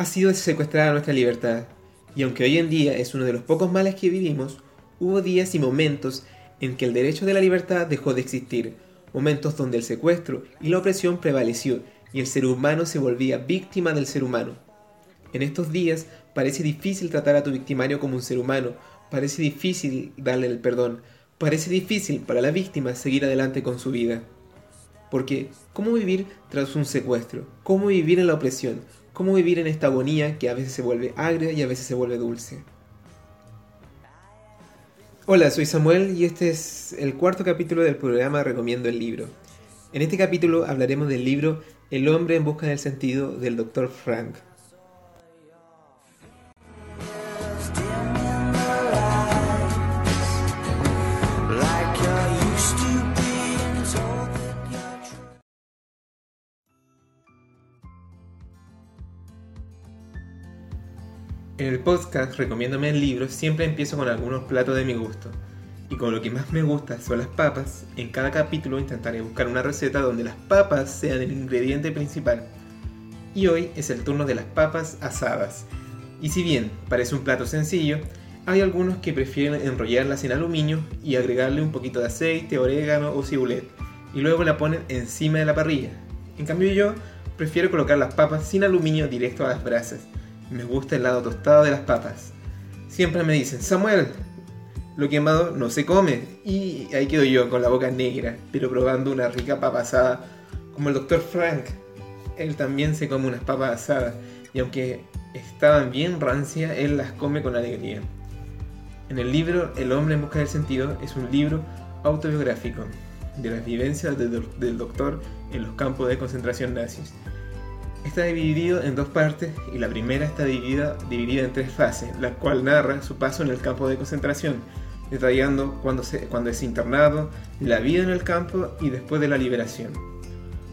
ha sido secuestrada nuestra libertad, y aunque hoy en día es uno de los pocos males que vivimos, hubo días y momentos en que el derecho de la libertad dejó de existir, momentos donde el secuestro y la opresión prevaleció y el ser humano se volvía víctima del ser humano. En estos días parece difícil tratar a tu victimario como un ser humano, parece difícil darle el perdón, parece difícil para la víctima seguir adelante con su vida. Porque, ¿cómo vivir tras un secuestro? ¿Cómo vivir en la opresión? ¿Cómo vivir en esta agonía que a veces se vuelve agria y a veces se vuelve dulce? Hola, soy Samuel y este es el cuarto capítulo del programa Recomiendo el libro. En este capítulo hablaremos del libro El hombre en busca del sentido del Dr. Frank. En el podcast Recomiéndome el libro siempre empiezo con algunos platos de mi gusto. Y con lo que más me gusta son las papas, en cada capítulo intentaré buscar una receta donde las papas sean el ingrediente principal. Y hoy es el turno de las papas asadas. Y si bien parece un plato sencillo, hay algunos que prefieren enrollarlas en aluminio y agregarle un poquito de aceite, orégano o cibulet, y luego la ponen encima de la parrilla. En cambio yo prefiero colocar las papas sin aluminio directo a las brasas me gusta el lado tostado de las papas. Siempre me dicen, Samuel, lo quemado no se come. Y ahí quedo yo con la boca negra, pero probando una rica papa asada, como el doctor Frank. Él también se come unas papas asadas, y aunque estaban bien rancias, él las come con alegría. En el libro El hombre en busca del sentido es un libro autobiográfico de las vivencias del doctor en los campos de concentración nazis está dividido en dos partes y la primera está dividida, dividida en tres fases, la cual narra su paso en el campo de concentración, detallando cuando, cuando es internado, la vida en el campo y después de la liberación.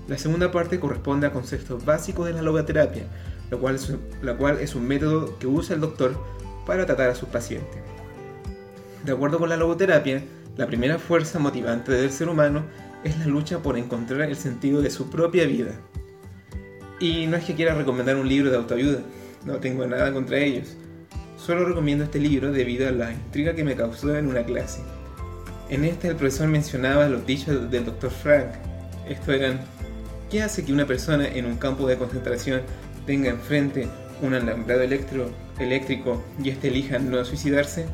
La segunda parte corresponde a conceptos básicos de la logoterapia, lo cual, es, la cual es un método que usa el doctor para tratar a sus pacientes. De acuerdo con la logoterapia, la primera fuerza motivante del ser humano es la lucha por encontrar el sentido de su propia vida. Y no es que quiera recomendar un libro de autoayuda, no tengo nada contra ellos. Solo recomiendo este libro debido a la intriga que me causó en una clase. En este el profesor mencionaba los dichos del Dr. Frank. Esto eran, ¿qué hace que una persona en un campo de concentración tenga enfrente un alambrado eléctrico y éste elija no suicidarse?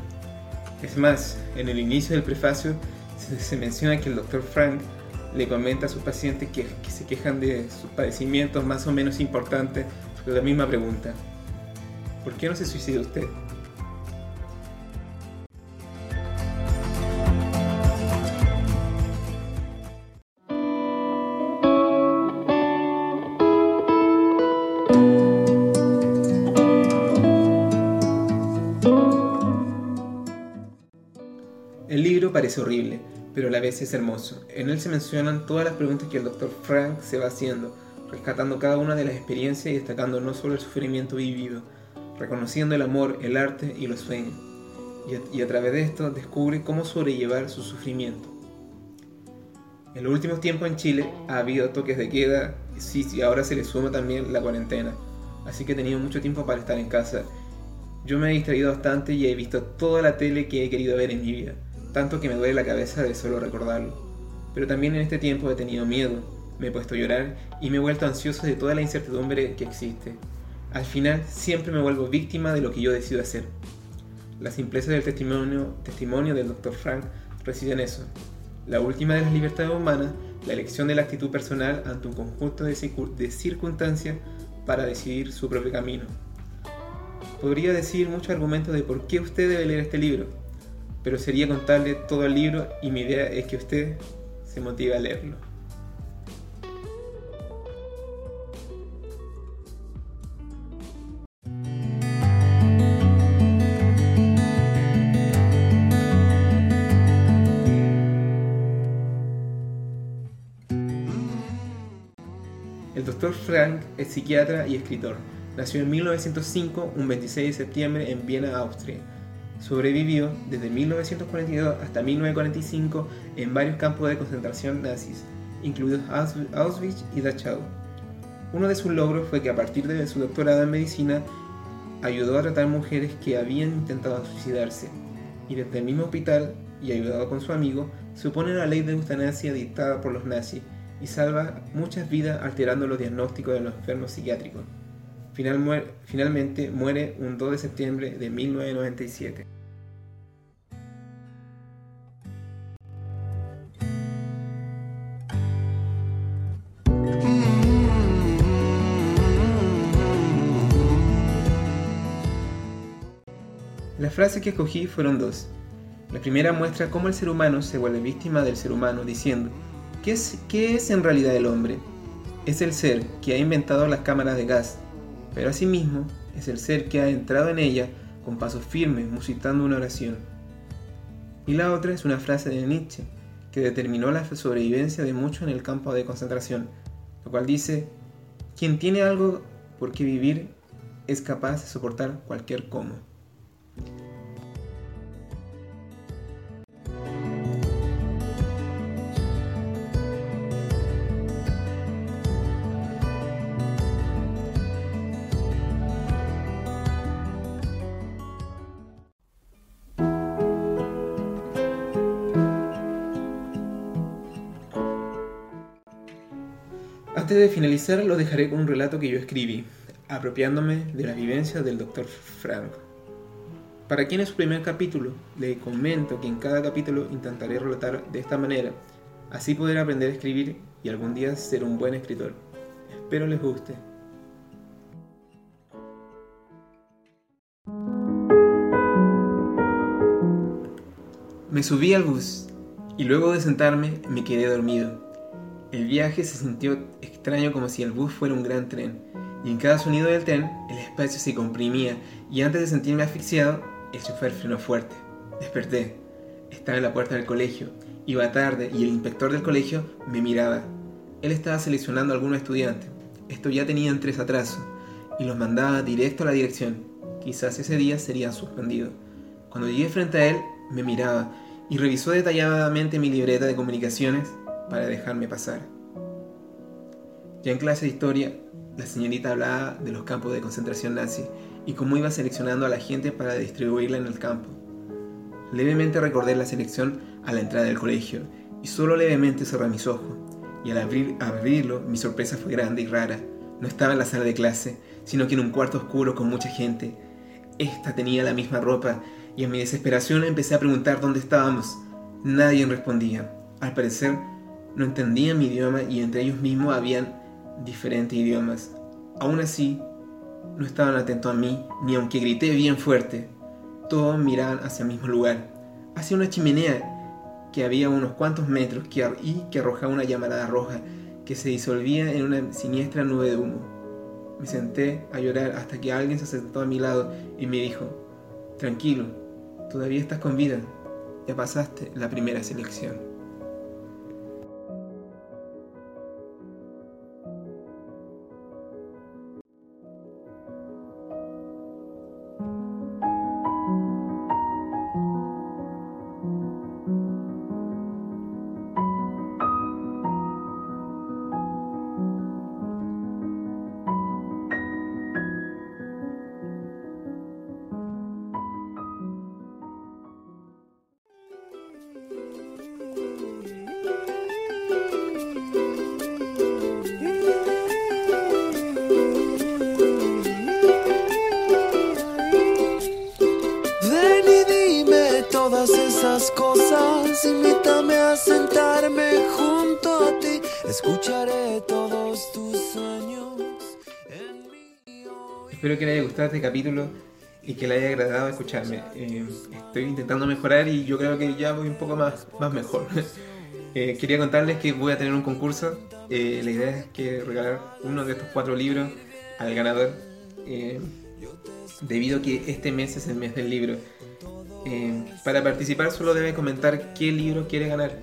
Es más, en el inicio del prefacio se menciona que el Dr. Frank le comenta a sus pacientes que, se quejan de sus padecimientos más o menos importantes, la misma pregunta, ¿por qué no se suicida usted? El libro parece horrible, pero a la vez es hermoso. En él se mencionan todas las preguntas que el Dr. Frank se va haciendo, rescatando cada una de las experiencias y destacando no solo el sufrimiento vivido, reconociendo el amor, el arte y los sueños. Y a, través de esto descubre cómo sobrellevar su sufrimiento. En los últimos tiempos en Chile ha habido toques de queda, sí, y ahora se le suma también la cuarentena, así que he tenido mucho tiempo para estar en casa. Yo me he distraído bastante y he visto toda la tele que he querido ver en mi vida tanto que me duele la cabeza de solo recordarlo. Pero también en este tiempo he tenido miedo, me he puesto a llorar y me he vuelto ansioso de toda la incertidumbre que existe. Al final siempre me vuelvo víctima de lo que yo decido hacer. La simpleza del testimonio, del Dr. Frank reside en eso. La última de las libertades humanas, la elección de la actitud personal ante un conjunto de, de circunstancias para decidir su propio camino. Podría decir muchos argumentos de por qué usted debe leer este libro, pero sería contarle todo el libro y mi idea es que usted se motive a leerlo. El doctor Frank es psiquiatra y escritor. Nació en 1905, un 26 de septiembre, en Viena, Austria Sobrevivió desde 1942 hasta 1945 en varios campos de concentración nazis, incluidos Auschwitz y Dachau. Uno de sus logros fue que a partir de su doctorado en medicina ayudó a tratar mujeres que habían intentado suicidarse y desde el mismo hospital y ayudado con su amigo se opone a la ley de eutanasia dictada por los nazis y salva muchas vidas alterando los diagnósticos de los enfermos psiquiátricos. finalmente muere un 2 de septiembre de 1997. Las frases que escogí fueron dos. La primera muestra cómo el ser humano se vuelve víctima del ser humano diciendo, ¿qué es, qué es en realidad el hombre? Es el ser que ha inventado las cámaras de gas, pero asimismo es el ser que ha entrado en ella con pasos firmes, musitando una oración. Y la otra es una frase de Nietzsche, que determinó la sobrevivencia de muchos en el campo de concentración, lo cual dice, quien tiene algo por qué vivir es capaz de soportar cualquier cómo. Antes de finalizar, lo dejaré con un relato que yo escribí, apropiándome de la vivencia del Dr. Frank. Para quien es su primer capítulo, le comento que en cada capítulo intentaré relatar de esta manera, así poder aprender a escribir y algún día ser un buen escritor. Espero les guste. Me subí al bus y luego de sentarme me quedé dormido. El viaje se sintió extraño como si el bus fuera un gran tren, y en cada sonido del tren el espacio se comprimía y antes de sentirme asfixiado, el chofer frenó fuerte. Desperté. Estaba en la puerta del colegio. Iba tarde y el inspector del colegio me miraba. Él estaba seleccionando a algunos estudiantes. Estos ya tenían tres atrasos y los mandaba directo a la dirección. Quizás ese día serían suspendidos. Cuando llegué frente a él, me miraba y revisó detalladamente mi libreta de comunicaciones para dejarme pasar. Ya en clase de historia, la señorita hablaba de los campos de concentración nazi y cómo iba seleccionando a la gente para distribuirla en el campo. Levemente recordé la selección a la entrada del colegio y solo levemente cerré mis ojos. Y al abrir, abrirlo, mi sorpresa fue grande y rara. No estaba en la sala de clase, sino que en un cuarto oscuro con mucha gente. Esta tenía la misma ropa y en mi desesperación empecé a preguntar dónde estábamos. Nadie respondía. Al parecer, no entendían mi idioma y entre ellos mismos habían diferentes idiomas. Aún así, no estaban atentos a mí, ni aunque grité bien fuerte. Todos miraban hacia el mismo lugar, hacia una chimenea que había unos cuantos metros y que arrojaba una llamarada roja que se disolvía en una siniestra nube de humo. Me senté a llorar hasta que alguien se sentó a mi lado y me dijo, tranquilo, todavía estás con vida, ya pasaste la primera selección. Escucharé todos tus sueños. Espero que le haya gustado este capítulo y que le haya agradado escucharme. Eh, estoy intentando mejorar y yo creo que ya voy un poco más, más mejor. Eh, quería contarles que voy a tener un concurso. Eh, la idea es que regalar uno de estos cuatro libros al ganador. debido a que este mes es el mes del libro. Para participar solo debe comentar qué libro quiere ganar.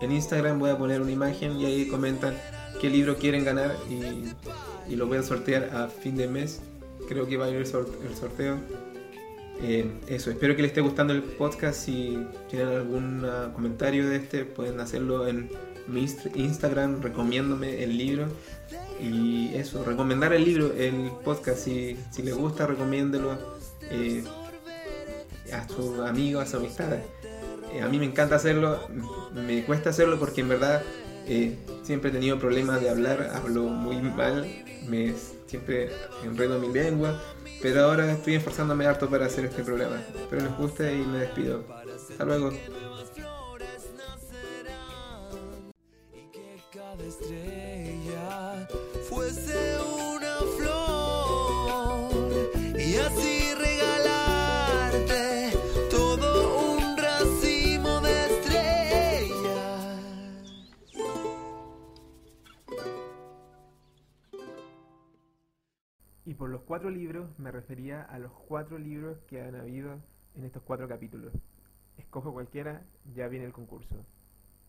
En Instagram voy a poner una imagen y ahí comentan qué libro quieren ganar y, lo voy a sortear a fin de mes. Creo que va a ir el, sorteo. Eh, eso, espero que les esté gustando el podcast. Si tienen algún comentario de este, pueden hacerlo en mi Instagram recomiéndome el libro. Y eso, recomendar el libro, el podcast, si, si les gusta, recomiéndelo eh, a sus amigos, a sus amistades. Eh, a mí me encanta hacerlo, me cuesta hacerlo porque en verdad eh, siempre he tenido problemas de hablar, hablo muy mal, me siempre enredo mi lengua, pero ahora estoy esforzándome harto para hacer este programa. Espero les guste y me despido. Hasta luego. Los cuatro libros me refería a los cuatro libros que han habido en estos cuatro capítulos. Escojo cualquiera, ya viene el concurso.